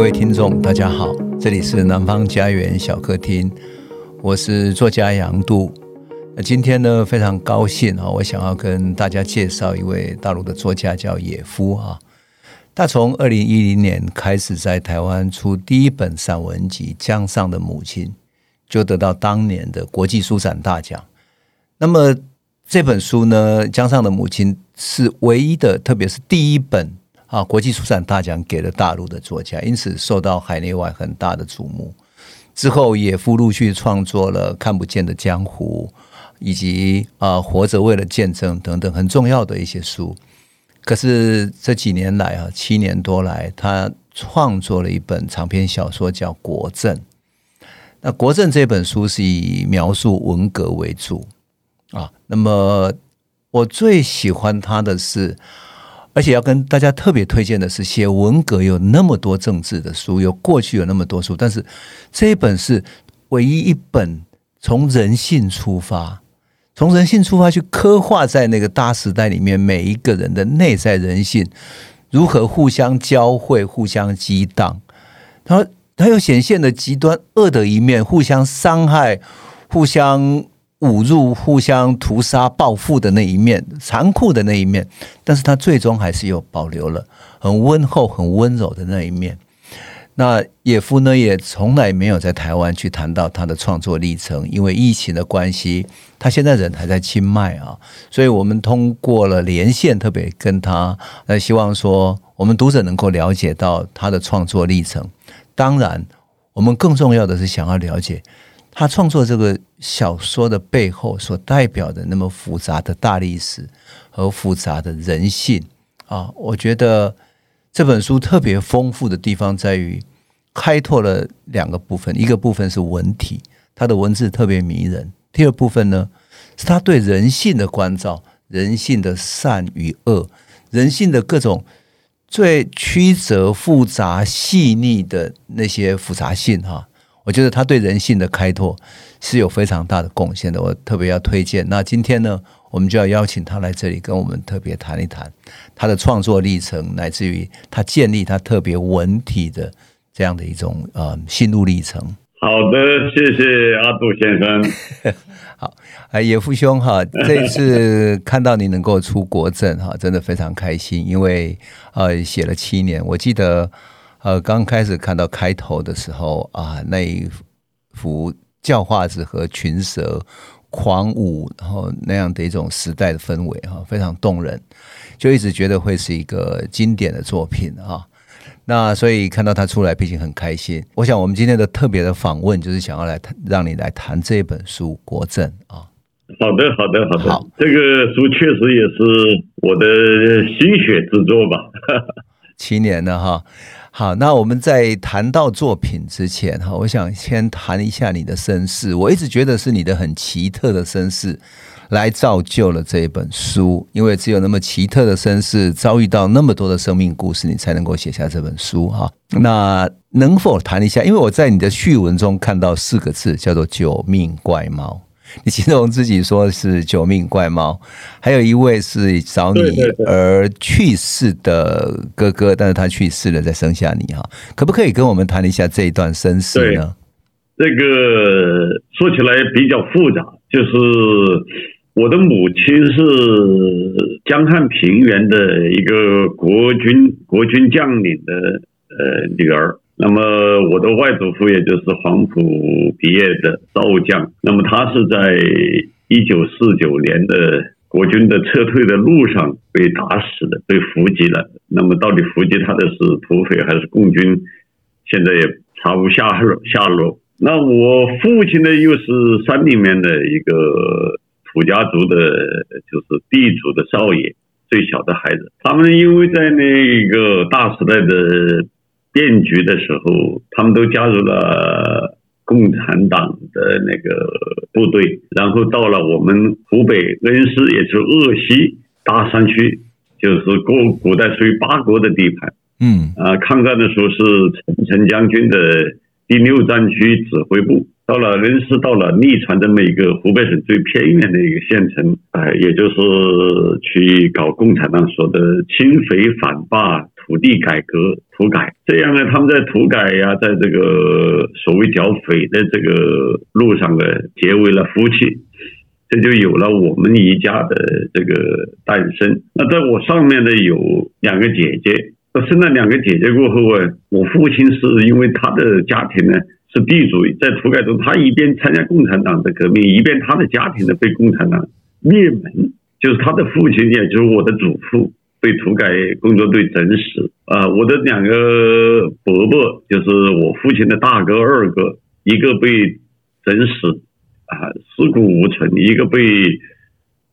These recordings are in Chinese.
各位听众，大家好，这里是南方家园小客厅，我是作家杨度。那今天呢，非常高兴啊，我想要跟大家介绍一位大陆的作家，叫野夫啊。他从二零一零年开始在台湾出第一本散文集《江上的母亲》，就得到当年的国际书展大奖。那么这本书呢，《江上的母亲》是唯一的，特别是第一本。啊！国际书展大奖给了大陆的作家，因此受到海内外很大的瞩目。之后，野夫陆续创作了《看不见的江湖》，以及啊，《活着为了见证》等等很重要的一些书。可是这几年来啊，七年多来，他创作了一本长篇小说，叫《国政》。那《国政》这本书是以描述文革为主啊。那么，我最喜欢他的是。而且要跟大家特别推荐的是，写文革有那么多政治的书，有过去有那么多书，但是这一本是唯一一本从人性出发，从人性出发去刻画在那个大时代里面每一个人的内在人性如何互相交汇、互相激荡，然后它又显现了极端恶的一面，互相伤害、互相。侮辱、互相屠杀、报复的那一面，残酷的那一面，但是他最终还是有保留了很温厚、很温柔的那一面。那野夫呢，也从来没有在台湾去谈到他的创作历程，因为疫情的关系，他现在人还在清迈啊，所以我们通过了连线，特别跟他，那希望说我们读者能够了解到他的创作历程。当然，我们更重要的是想要了解。他创作这个小说的背后所代表的那么复杂的大历史和复杂的人性啊，我觉得这本书特别丰富的地方在于开拓了两个部分，一个部分是文体，他的文字特别迷人；第二部分呢，是他对人性的关照，人性的善与恶，人性的各种最曲折、复杂、细腻的那些复杂性哈。我觉得他对人性的开拓是有非常大的贡献的，我特别要推荐。那今天呢，我们就要邀请他来这里跟我们特别谈一谈他的创作历程，乃至于他建立他特别文体的这样的一种呃心路历程。好的，谢谢阿杜先生。好，哎，野夫兄哈，这一次看到你能够出国证哈，真的非常开心，因为呃写了七年，我记得。呃，刚开始看到开头的时候啊，那一幅叫化子和群蛇狂舞，然后那样的一种时代的氛围哈，非常动人，就一直觉得会是一个经典的作品哈。那所以看到他出来，毕竟很开心。我想我们今天的特别的访问，就是想要来谈，让你来谈这本书《国政》啊。好的，好的，好的。好，这个书确实也是我的心血之作吧。七年了哈。好，那我们在谈到作品之前哈，我想先谈一下你的身世。我一直觉得是你的很奇特的身世来造就了这一本书，因为只有那么奇特的身世，遭遇到那么多的生命故事，你才能够写下这本书哈。那能否谈一下？因为我在你的序文中看到四个字，叫做“九命怪猫”。你形容自己说是九命怪猫，还有一位是找你而去世的哥哥，但是他去世了，再生下你哈，可不可以跟我们谈一下这一段身世呢？这个说起来比较复杂，就是我的母亲是江汉平原的一个国军国军将领的呃女儿。那么我的外祖父也就是黄埔毕业的少将，那么他是在一九四九年的国军的撤退的路上被打死的，被伏击了。那么到底伏击他的是土匪还是共军，现在也查无下落下落。那我父亲呢，又是山里面的一个土家族的，就是地主的少爷，最小的孩子。他们因为在那个大时代的。变局的时候，他们都加入了共产党的那个部队，然后到了我们湖北恩施，也就是鄂西大山区，就是古古代属于八国的地盘。嗯，啊，抗战的时候是陈诚将军的第六战区指挥部。到了恩施，到了利川这么一个湖北省最偏远的一个县城，哎，也就是去搞共产党说的清匪反霸。土地改革、土改，这样呢，他们在土改呀，在这个所谓剿匪的这个路上呢，结为了夫妻，这就有了我们一家的这个诞生。那在我上面呢，有两个姐姐，那生了两个姐姐过后啊，我父亲是因为他的家庭呢是地主，在土改中，他一边参加共产党的革命，一边他的家庭呢被共产党灭门，就是他的父亲，也就是我的祖父。被土改工作队整死啊！我的两个伯伯，就是我父亲的大哥、二哥，一个被整死啊，尸骨无存；一个被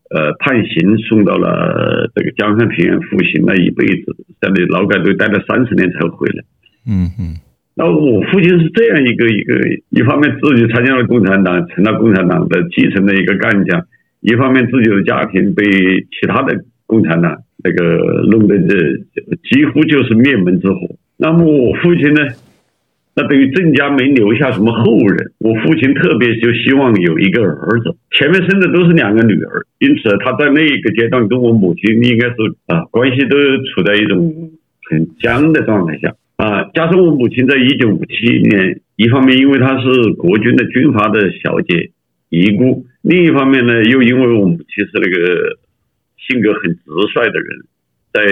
呃判刑，送到了这个江汉平原服刑了一辈子，在那劳改队待了三十年才回来。嗯嗯。那我父亲是这样一个一个，一方面自己参加了共产党，成了共产党的基层的一个干将；一方面自己的家庭被其他的共产党。这个弄得这几乎就是灭门之祸。那么我父亲呢？那等于郑家没留下什么后人。我父亲特别就希望有一个儿子，前面生的都是两个女儿，因此他在那个阶段跟我母亲应该是啊关系都处在一种很僵的状态下啊。加上我母亲在一九五七年，一方面因为她是国军的军阀的小姐遗孤，另一方面呢，又因为我母亲是那个。性格很直率的人，在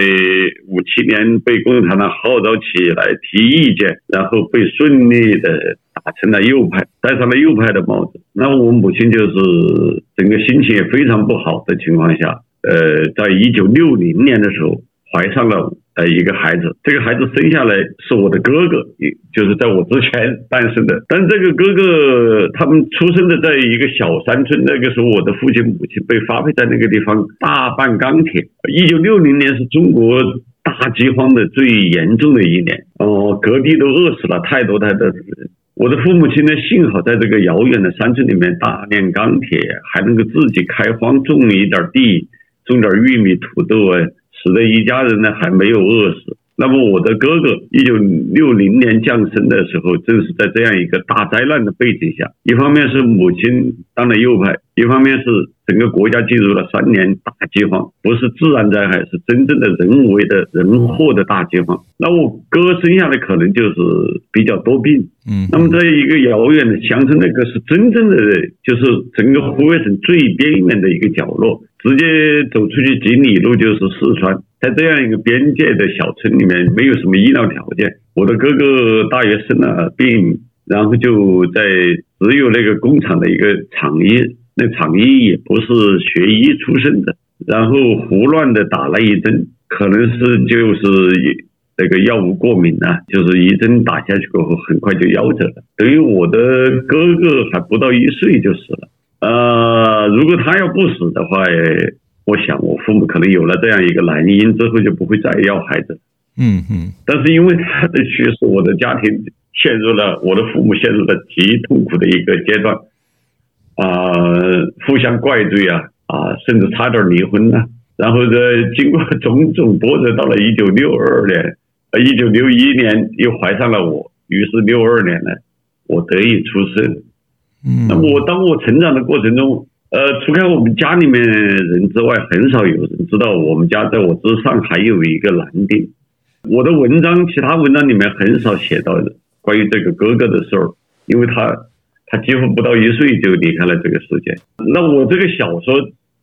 五七年被共产党号召起来提意见，然后被顺利的打成了右派，戴上了右派的帽子。那我母亲就是整个心情也非常不好的情况下，呃，在一九六零年的时候怀上了。呃，一个孩子，这个孩子生下来是我的哥哥，也就是在我之前诞生的。但这个哥哥他们出生的在一个小山村，那个时候我的父亲母亲被发配在那个地方大办钢铁。一九六零年是中国大饥荒的最严重的一年，哦，各地都饿死了太多太多人。我的父母亲呢，幸好在这个遥远的山村里面大炼钢铁，还能够自己开荒种一点地，种点玉米、土豆啊。使得一家人呢还没有饿死。那么我的哥哥一九六零年降生的时候，正是在这样一个大灾难的背景下，一方面是母亲当了右派，一方面是整个国家进入了三年大饥荒，不是自然灾害，是真正的人为的人祸的大饥荒。那我哥生下来可能就是比较多病。嗯。那么在一个遥远的乡村，那个是真正的，就是整个湖北省最边缘的一个角落。直接走出去几里路就是四川，在这样一个边界的小村里面，没有什么医疗条件。我的哥哥大约生了病，然后就在只有那个工厂的一个厂医，那厂医也不是学医出身的，然后胡乱的打了一针，可能是就是那个药物过敏啊，就是一针打下去过后，很快就夭折了。等于我的哥哥还不到一岁就死了。呃，如果他要不死的话，我想我父母可能有了这样一个男婴之后，就不会再要孩子。嗯嗯。但是因为他的去世，我的家庭陷入了我的父母陷入了极痛苦的一个阶段，啊、呃，互相怪罪啊啊，甚至差点离婚呢、啊。然后在经过种种波折，到了一九六二年，呃，一九六一年又怀上了我，于是六二年呢，我得以出生。嗯，那么我当我成长的过程中，呃，除开我们家里面人之外，很少有人知道我们家在我之上还有一个男丁。我的文章，其他文章里面很少写到关于这个哥哥的事儿，因为他他几乎不到一岁就离开了这个世界。那我这个小说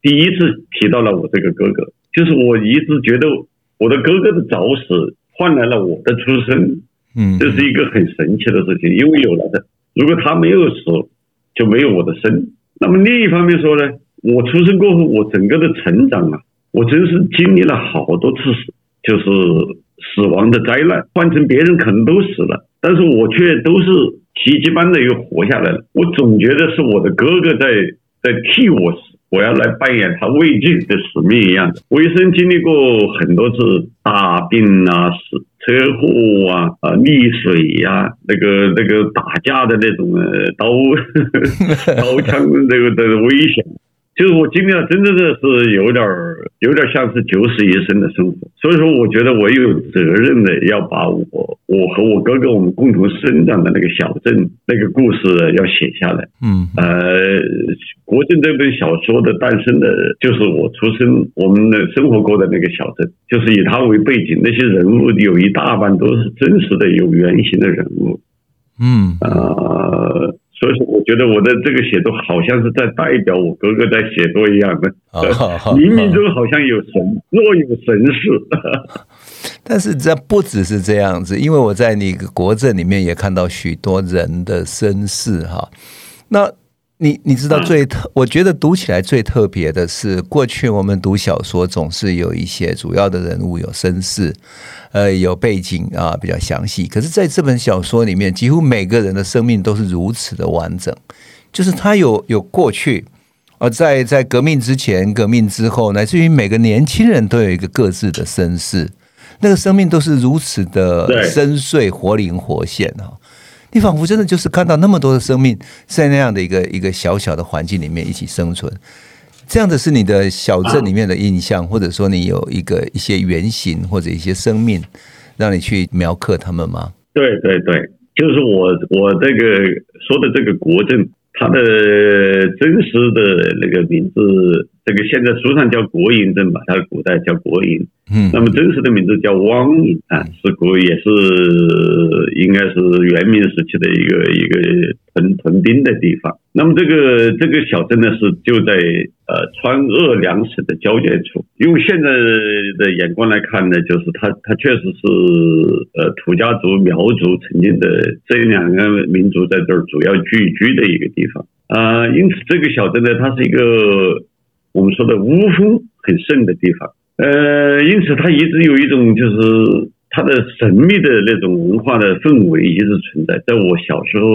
第一次提到了我这个哥哥，就是我一直觉得我的哥哥的早死换来了我的出生，嗯，这是一个很神奇的事情，因为有了的，如果他没有死。就没有我的生。那么另一方面说呢，我出生过后，我整个的成长啊，我真是经历了好多次死，就是死亡的灾难。换成别人可能都死了，但是我却都是奇迹般的又活下来了。我总觉得是我的哥哥在在替我。我要来扮演他未尽的使命一样的。我一生经历过很多次大病啊、死车祸啊、啊溺水呀、那个那个打架的那种呃刀刀枪这个的危险。就是我经历了，真正的是有点儿，有点像是九死一生的生活。所以说，我觉得我有责任的要把我，我和我哥哥我们共同生长的那个小镇那个故事要写下来。嗯，呃，国镇这本小说的诞生的，就是我出生，我们的生活过的那个小镇，就是以它为背景，那些人物有一大半都是真实的、有原型的人物。嗯，呃。所以说，我觉得我的这个写作好像是在代表我哥哥在写作一样的，冥冥中好像有神，若有神似。但是这不只是这样子，因为我在那个国政里面也看到许多人的身世哈。那你你知道最特，我觉得读起来最特别的是，过去我们读小说总是有一些主要的人物有身世。呃，有背景啊，比较详细。可是，在这本小说里面，几乎每个人的生命都是如此的完整，就是他有有过去，而在在革命之前、革命之后，乃至于每个年轻人都有一个各自的身世，那个生命都是如此的深邃、活灵活现啊！你仿佛真的就是看到那么多的生命在那样的一个一个小小的环境里面一起生存。这样的是你的小镇里面的印象，或者说你有一个一些原型或者一些生命，让你去描刻他们吗？对对对，就是我我这个说的这个国镇，它的真实的那个名字，这个现在书上叫国营镇吧，它古代叫国营，嗯，那么真实的名字叫汪营啊，是国也是应该是元明时期的一个一个屯屯兵的地方。那么这个这个小镇呢，是就在。呃，川鄂两省的交界处，用现在的眼光来看呢，就是它它确实是呃土家族苗族曾经的这两个民族在这儿主要聚居的一个地方啊、呃，因此这个小镇呢，它是一个我们说的巫风很盛的地方，呃，因此它一直有一种就是。它的神秘的那种文化的氛围一直存在，在我小时候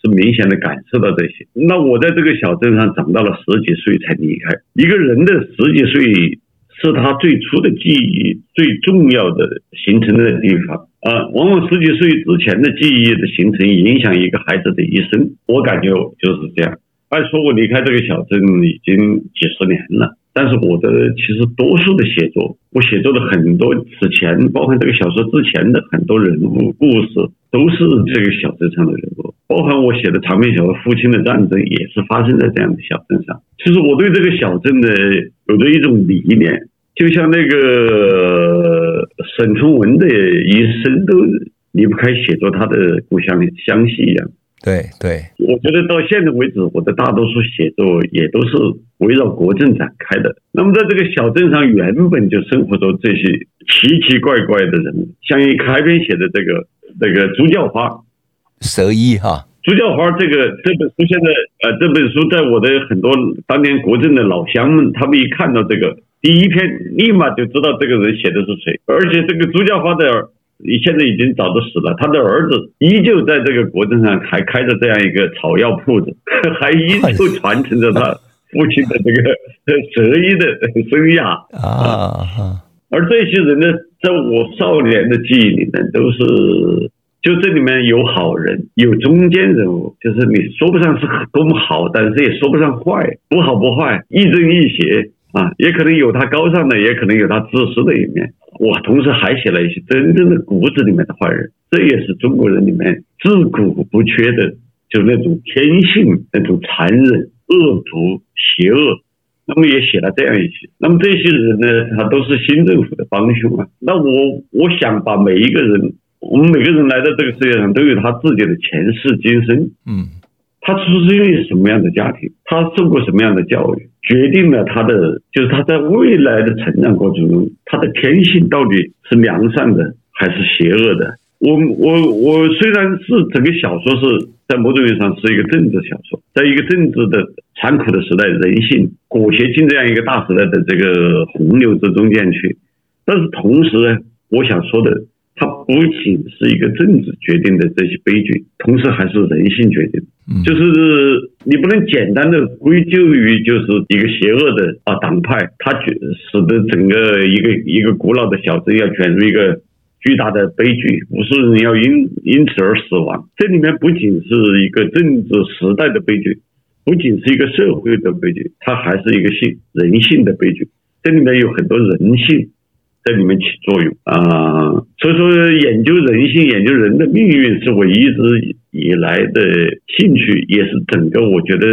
是明显的感受到这些。那我在这个小镇上长到了十几岁才离开。一个人的十几岁是他最初的记忆最重要的形成的地方啊，往往十几岁之前的记忆的形成影响一个孩子的一生。我感觉就是这样。按说我离开这个小镇已经几十年了。但是我的其实多数的写作，我写作的很多之前，包括这个小说之前的很多人物故事，都是这个小镇上的人物。包括我写的长篇小说《父亲的战争》，也是发生在这样的小镇上。其实我对这个小镇呢，有着一种理念，就像那个沈从文的一生都离不开写作他的故乡湘西一样。对对，我觉得到现在为止，我的大多数写作也都是围绕国政展开的。那么，在这个小镇上，原本就生活着这些奇奇怪怪的人，像一开篇写的这个 这个朱叫花，蛇医哈，朱教花这个这本书现在呃，这本书在我的很多当年国政的老乡们，他们一看到这个第一篇，立马就知道这个人写的是谁，而且这个朱教花的。你现在已经早都死了，他的儿子依旧在这个国镇上还开着这样一个草药铺子，还依旧传承着他父亲的这个 折医的生涯啊。而这些人呢，在我少年的记忆里面，都是就这里面有好人，有中间人物，就是你说不上是多么好，但是也说不上坏，不好不坏，亦正亦邪啊，也可能有他高尚的，也可能有他自私的一面。我同时还写了一些真正的骨子里面的坏人，这也是中国人里面自古不缺的，就那种天性、那种残忍、恶毒、邪恶。那么也写了这样一些。那么这些人呢，他都是新政府的帮凶啊。那我我想把每一个人，我们每个人来到这个世界上都有他自己的前世今生。嗯。他出生于什么样的家庭？他受过什么样的教育？决定了他的，就是他在未来的成长过程中，他的天性到底是良善的还是邪恶的？我我我虽然是整个小说是在某种意义上是一个政治小说，在一个政治的残酷的时代，人性裹挟进这样一个大时代的这个洪流之中间去，但是同时呢，我想说的。它不仅是一个政治决定的这些悲剧，同时还是人性决定的。就是你不能简单的归咎于就是一个邪恶的啊党派，它使得整个一个一个古老的小镇要卷入一个巨大的悲剧，无数人要因因此而死亡。这里面不仅是一个政治时代的悲剧，不仅是一个社会的悲剧，它还是一个性人性的悲剧。这里面有很多人性在里面起作用啊，所以说研究人性、研究人的命运是我一直以来的兴趣，也是整个我觉得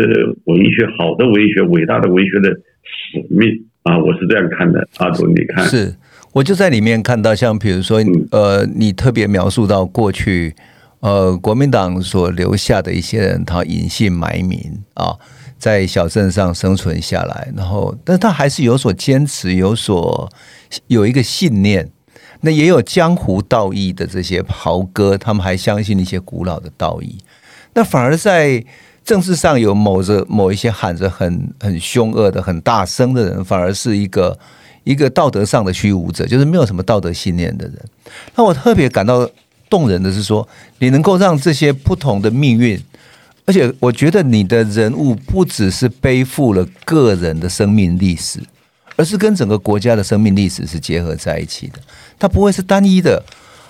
文学好的文学、伟大的文学的使命啊，我是这样看的。阿祖，你看，是我就在里面看到，像比如说，呃，你特别描述到过去，呃，国民党所留下的一些人，他隐姓埋名啊。在小镇上生存下来，然后，但他还是有所坚持，有所有一个信念。那也有江湖道义的这些豪哥，他们还相信一些古老的道义。那反而在政治上有某着某一些喊着很很凶恶的、很大声的人，反而是一个一个道德上的虚无者，就是没有什么道德信念的人。那我特别感到动人的是说，你能够让这些不同的命运。而且我觉得你的人物不只是背负了个人的生命历史，而是跟整个国家的生命历史是结合在一起的。它不会是单一的，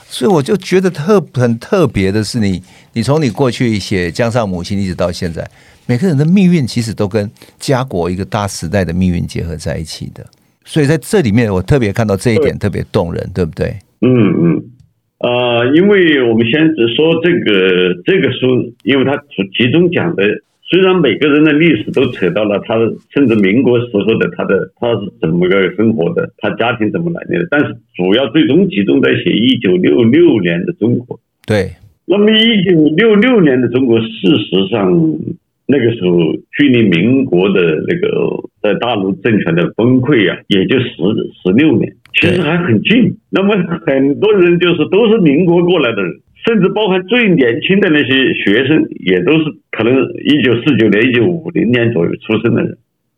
所以我就觉得特很特别的是你，你从你过去写江上母亲一直到现在，每个人的命运其实都跟家国一个大时代的命运结合在一起的。所以在这里面，我特别看到这一点特别动人，对不对？嗯嗯。啊、呃，因为我们先只说这个这个书，因为它集中讲的，虽然每个人的历史都扯到了他，甚至民国时候的他的他是怎么个生活的，他家庭怎么来的，但是主要最终集中在写一九六六年的中国。对，那么一九六六年的中国，事实上那个时候距离民国的那个在大陆政权的崩溃啊，也就十十六年。其实还很近，那么很多人就是都是民国过来的人，甚至包含最年轻的那些学生，也都是可能一九四九年、一九五零年左右出生的人。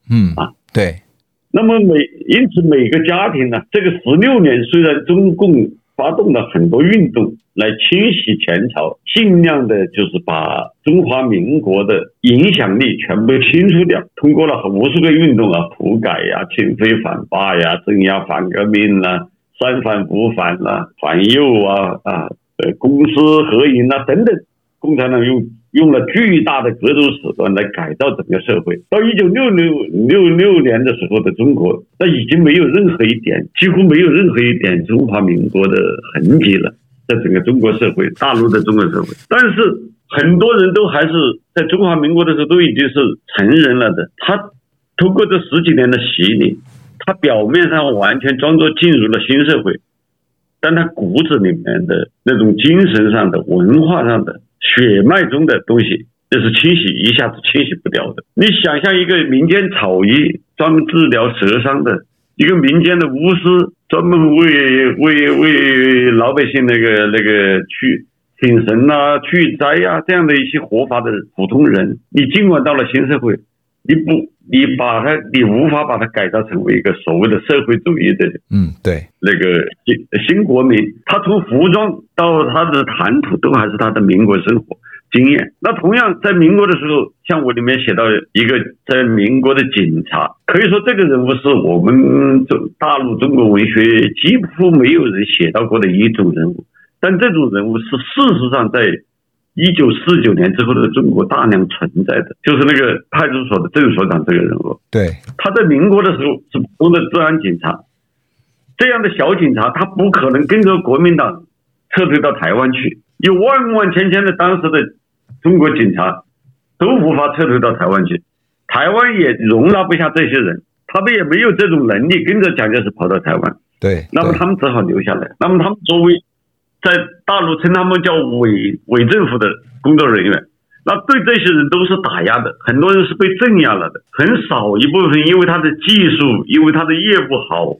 嗯啊，对。那么每因此每个家庭呢，这个十六年虽然中共发动了很多运动来清洗前朝，尽量的就是把中华民国的影响力全部清除掉。通过了无数个运动啊，土改呀、啊、庆非反霸呀、镇压反革命啦、啊、三反五反啦、啊、反右啊啊，呃，公私合营啊等等，共产党用用了巨大的各种手段来改造整个社会。到一九六六六六年的时候的中国，那已经没有任何一点，几乎没有任何一点中华民国的痕迹了。在整个中国社会，大陆的中国社会，但是很多人都还是在中华民国的时候都已经是成人了的。他通过这十几年的洗礼，他表面上完全装作进入了新社会，但他骨子里面的那种精神上的、文化上的、血脉中的东西，这是清洗一下子清洗不掉的。你想象一个民间草医专门治疗蛇伤的。一个民间的巫师，专门为为为老百姓那个那个去请神呐、啊、去灾呀、啊、这样的一些活法的普通人，你尽管到了新社会，你不你把他你无法把他改造成为一个所谓的社会主义的，嗯，对，那个新新国民，他从服装到他的谈吐都还是他的民国生活。经验。那同样在民国的时候，像我里面写到一个在民国的警察，可以说这个人物是我们中大陆中国文学几乎没有人写到过的一种人物。但这种人物是事实上在一九四九年之后的中国大量存在的，就是那个派出所的郑所长这个人物。对，他在民国的时候是普通的治安警察，这样的小警察他不可能跟着国民党撤退到台湾去。有万万千千的当时的中国警察都无法撤退到台湾去，台湾也容纳不下这些人，他们也没有这种能力跟着蒋介石跑到台湾。对，那么他们只好留下来。那么他们作为在大陆称他们叫伪伪政府的工作人员，那对这些人都是打压的，很多人是被镇压了的，很少一部分因为他的技术，因为他的业务好，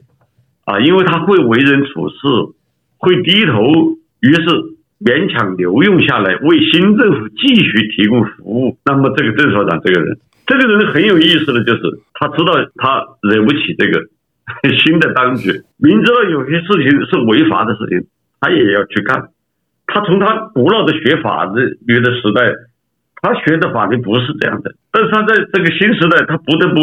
啊，因为他会为人处事，会低头，于是。勉强留用下来，为新政府继续提供服务。那么，这个郑所长这个人，这个人很有意思的就是，他知道他惹不起这个新的当局，明知道有些事情是违法的事情，他也要去干。他从他古老的学法律的时代，他学的法律不是这样的，但是他在这个新时代，他不得不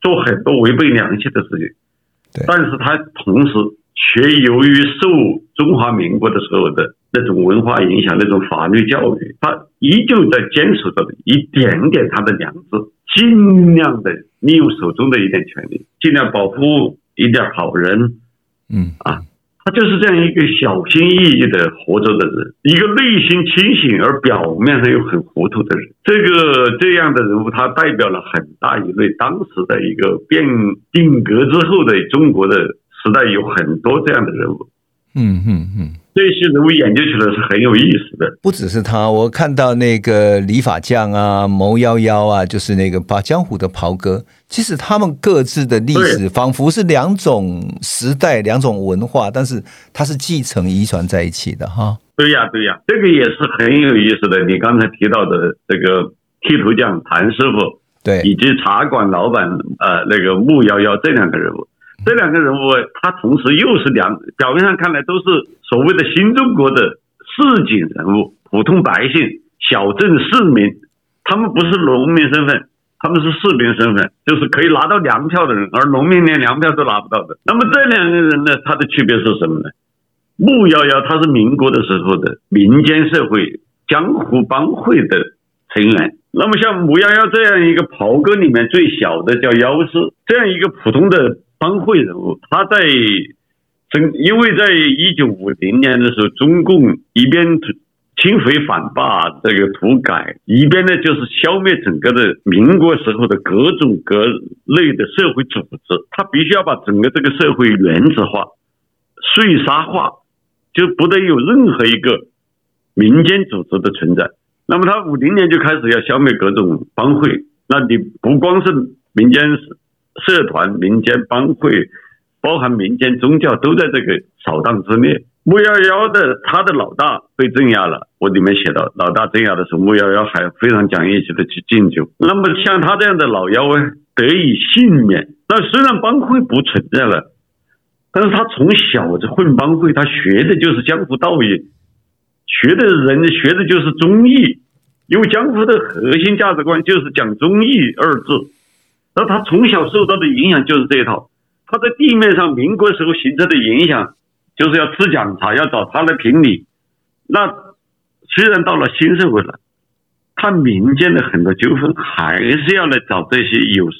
做很多违背良心的事情。但是他同时却由于受中华民国的时候的。那种文化影响，那种法律教育，他依旧在坚持着一点点他的良知，尽量的利用手中的一点权利，尽量保护一点好人，嗯啊。他就是这样一个小心翼翼的活着的人，一个内心清醒而表面上又很糊涂的人。这个这样的人物，他代表了很大一类当时的一个变定格之后的中国的时代，有很多这样的人物。嗯嗯嗯，这些人物研究起来是很有意思的。不只是他，我看到那个理发匠啊，牟幺幺啊，就是那个把江湖的袍哥。其实他们各自的历史仿佛是两种时代、两种文化，但是它是继承、遗传在一起的哈。对呀，对呀，这个也是很有意思的。你刚才提到的这个剃头匠谭师傅，对，以及茶馆老板呃那个穆幺幺这两个人物，这两个人物他同时又是两，表面上看来都是所谓的新中国的市井人物、普通百姓、小镇市民，他们不是农民身份。他们是士兵身份，就是可以拿到粮票的人，而农民连粮票都拿不到的。那么这两个人呢，他的区别是什么呢？穆幺幺他是民国的时候的民间社会江湖帮会的成员。那么像穆幺幺这样一个袍哥里面最小的叫幺师，这样一个普通的帮会人物，他在整，因为在一九五零年的时候，中共一边。清匪反霸，这个土改一边呢，就是消灭整个的民国时候的各种各类的社会组织，他必须要把整个这个社会原子化、碎沙化，就不得有任何一个民间组织的存在。那么他五零年就开始要消灭各种帮会，那你不光是民间社团、民间帮会，包含民间宗教都在这个扫荡之列。穆幺幺的他的老大被镇压了，我里面写到，老大镇压的时候，穆幺幺还非常讲义气的去敬酒。那么像他这样的老幺啊，得以幸免。那虽然帮会不存在了，但是他从小就混帮会，他学的就是江湖道义，学的人学的就是忠义，因为江湖的核心价值观就是讲忠义二字。那他从小受到的影响就是这一套，他在地面上民国时候形成的影响。就是要吃讲茶，要找他来评理。那虽然到了新社会了，他民间的很多纠纷还是要来找这些有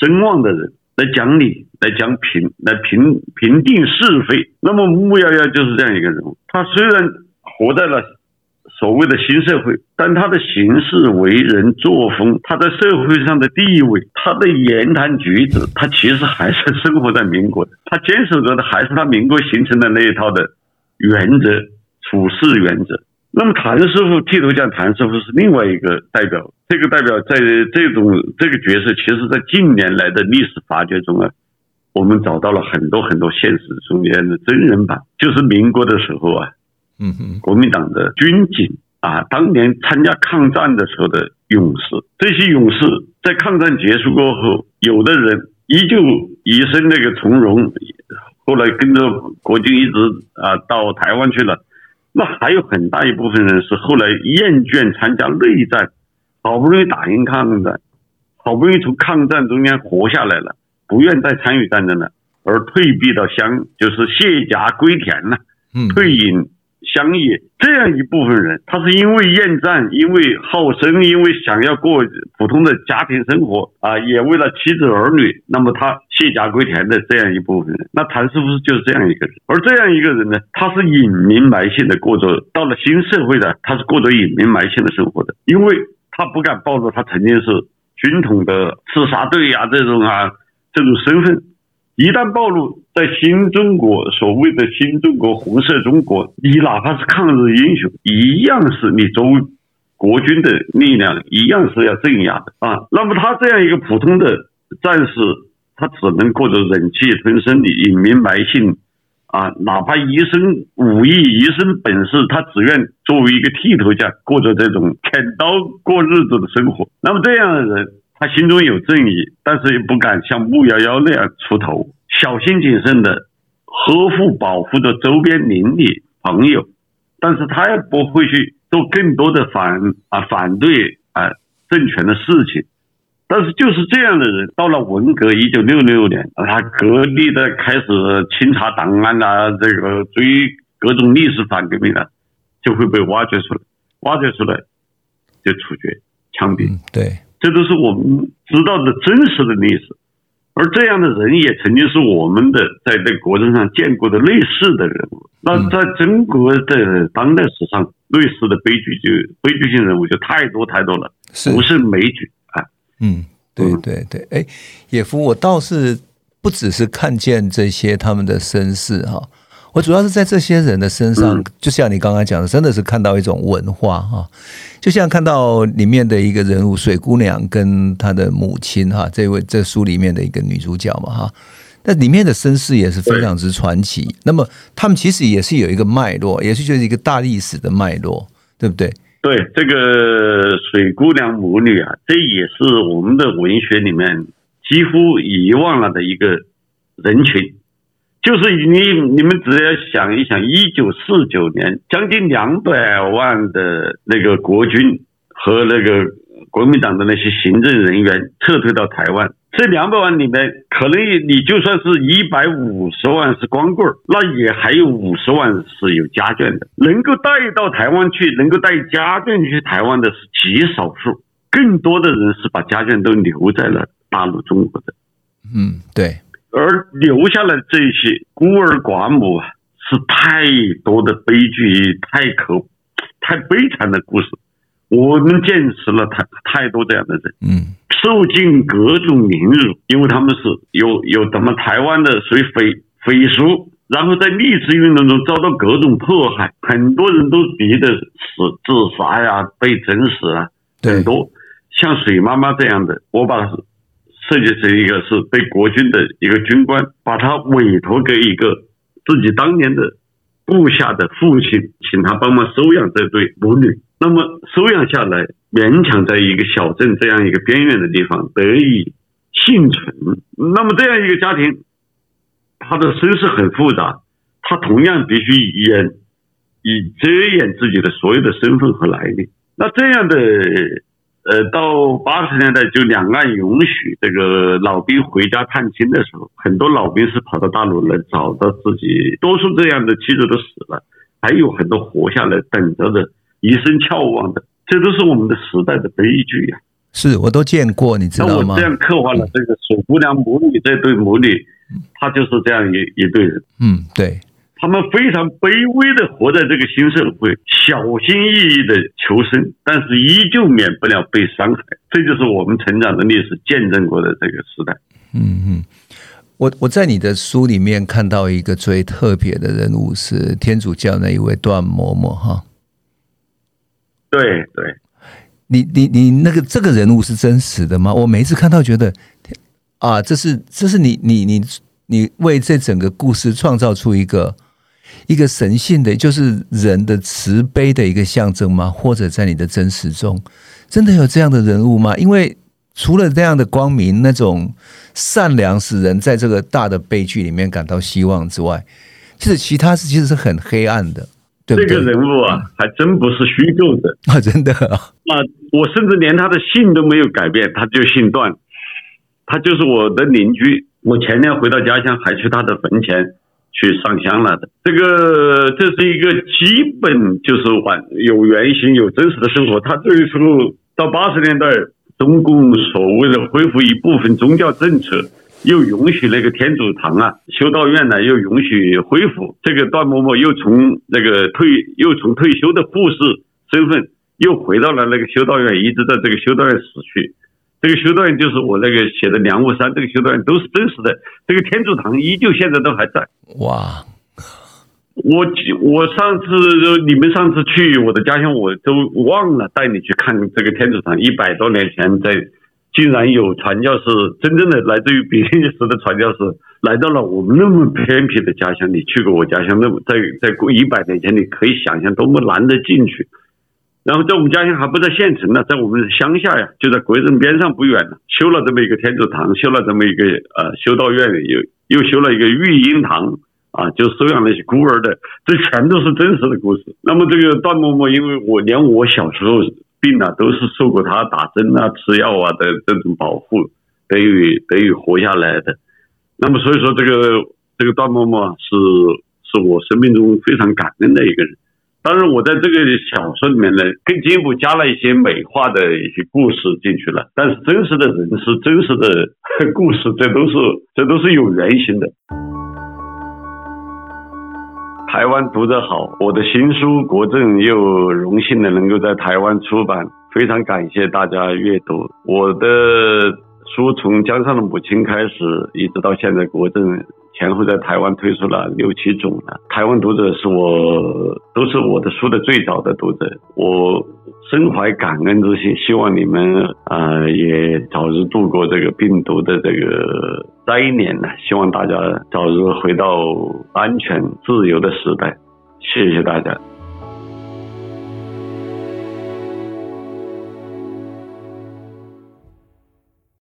声望的人来讲理、来讲评、来评评定是非。那么穆夭夭就是这样一个人物，他虽然活在了。所谓的新社会，但他的行事为人作风，他在社会上的地位，他的言谈举止，他其实还是生活在民国，他坚守着的还是他民国形成的那一套的原则，处事原则。那么谭师傅剃头匠谭师傅是另外一个代表，这个代表在这种这个角色，其实在近年来的历史发掘中啊，我们找到了很多很多现实中间的真人版，就是民国的时候啊。嗯哼，国民党的军警啊，当年参加抗战的时候的勇士，这些勇士在抗战结束过后，有的人依旧一身那个从容，后来跟着国军一直啊到台湾去了。那还有很大一部分人是后来厌倦参加内战，好不容易打赢抗战，好不容易从抗战中间活下来了，不愿再参与战争了，而退避到乡，就是卸甲归田了，退隐。乡野这样一部分人，他是因为厌战，因为好生，因为想要过普通的家庭生活啊，也为了妻子儿女，那么他卸甲归田的这样一部分人，那谭师傅就是这样一个人。而这样一个人呢，他是隐名埋姓的过着，到了新社会的，他是过着隐名埋姓的生活的，因为他不敢暴露他曾经是军统的刺杀队呀这种啊这种身份。一旦暴露在新中国，所谓的新中国、红色中国，你哪怕是抗日英雄，一样是你作为国军的力量，一样是要镇压的啊。那么他这样一个普通的战士，他只能过着忍气吞声的隐名埋姓啊，哪怕一身武艺、一身本事，他只愿作为一个剃头匠，过着这种砍刀过日子的生活。那么这样的人。他心中有正义，但是又不敢像穆夭夭那样出头，小心谨慎的呵护保护着周边邻里朋友，但是他也不会去做更多的反啊反对啊政权的事情。但是就是这样的人，到了文革一九六六年，他各地的开始清查档案啊，这个追各种历史反革命啊，就会被挖掘出来，挖掘出来就处决枪毙。对。这都是我们知道的真实的历史。而这样的人也曾经是我们的在这个国政上见过的类似的人物。那在中国的当代史上，类似的悲剧就悲剧性人物就太多太多了，不是枚举啊。嗯，对对对，哎，野夫，我倒是不只是看见这些他们的身世哈。我主要是在这些人的身上，就像你刚刚讲的，真的是看到一种文化哈，就像看到里面的一个人物水姑娘跟她的母亲哈，这位这书里面的一个女主角嘛哈，那里面的身世也是非常之传奇。那么他们其实也是有一个脉络，也是就是一个大历史的脉络，对不对？对，这个水姑娘母女啊，这也是我们的文学里面几乎遗忘了的一个人群。就是你你们只要想一想，一九四九年，将近两百万的那个国军和那个国民党的那些行政人员撤退到台湾，这两百万里面，可能你就算是一百五十万是光棍，那也还有五十万是有家眷的，能够带到台湾去，能够带家眷去台湾的是极少数，更多的人是把家眷都留在了大陆中国的。嗯，对。而留下来这些孤儿寡母啊，是太多的悲剧，太可太悲惨的故事。我们见识了太太多这样的人，嗯，受尽各种凌辱，因为他们是有有咱们台湾的属于匪匪属，然后在历史运动中遭到各种迫害，很多人都逼得死自杀呀，被整死啊，很多像水妈妈这样的，我把。设计成一个是被国军的一个军官，把他委托给一个自己当年的部下的父亲，请他帮忙收养这对母女。那么收养下来，勉强在一个小镇这样一个边缘的地方得以幸存。那么这样一个家庭，他的身世很复杂，他同样必须掩以遮掩自己的所有的身份和来历。那这样的。呃，到八十年代，就两岸允许这个老兵回家探亲的时候，很多老兵是跑到大陆来找到自己，多数这样的妻子都死了，还有很多活下来等着的，一生翘望的，这都是我们的时代的悲剧呀。是，我都见过，你知道吗？那我这样刻画了这个水姑娘母女这对母女，她就是这样一一对人。嗯，对。他们非常卑微的活在这个新社会，小心翼翼的求生，但是依旧免不了被伤害。这就是我们成长的历史见证过的这个时代。嗯嗯，我我在你的书里面看到一个最特别的人物是天主教那一位段嬷嬷哈。对对，你你你那个这个人物是真实的吗？我每一次看到觉得啊，这是这是你你你你为这整个故事创造出一个。一个神性的，就是人的慈悲的一个象征吗？或者在你的真实中，真的有这样的人物吗？因为除了这样的光明，那种善良使人在这个大的悲剧里面感到希望之外，其实其他是其实是很黑暗的，对不对？这个人物啊，还真不是虚构的 啊，真的啊！啊，我甚至连他的姓都没有改变，他就姓段，他就是我的邻居。我前年回到家乡，还去他的坟前。去上香了的，这个这是一个基本就是完有原型有真实的生活。他这个时候到八十年代，中共所谓的恢复一部分宗教政策，又允许那个天主堂啊、修道院呢，又允许恢复。这个段嬷嬷又从那个退又从退休的护士身份，又回到了那个修道院，一直在这个修道院死去。这个修道院就是我那个写的《梁雾山》，这个修道院都是真实的。这个天主堂依旧现在都还在。哇！我我上次你们上次去我的家乡，我都忘了带你去看这个天主堂。一百多年前，在竟然有传教士，真正的来自于比利时的传教士来到了我们那么偏僻的家乡。你去过我家乡，那么在在过一百年前，你可以想象多么难得进去。然后在我们家乡还不在县城呢，在我们乡下呀，就在国镇边上不远呢，修了这么一个天主堂，修了这么一个呃修道院，又又修了一个育婴堂啊，就收养那些孤儿的，这全都是真实的故事。那么这个段嬷嬷，因为我连我小时候病啊，都是受过他打针啊、吃药啊的这种保护，得以得以活下来的。那么所以说，这个这个段嬷嬷是是我生命中非常感恩的一个人。当然，我在这个小说里面呢，更进一步加了一些美化的一些故事进去了。但是真实的人是真实的故事，这都是这都是有原型的。台湾读得好，我的新书《国政》又荣幸的能够在台湾出版，非常感谢大家阅读我的书，从江上的母亲开始，一直到现在《国政》。前后在台湾推出了六七种了，台湾读者是我都是我的书的最早的读者，我深怀感恩之心，希望你们啊、也早日度过这个病毒的这个灾年呢，希望大家早日回到安全自由的时代，谢谢大家。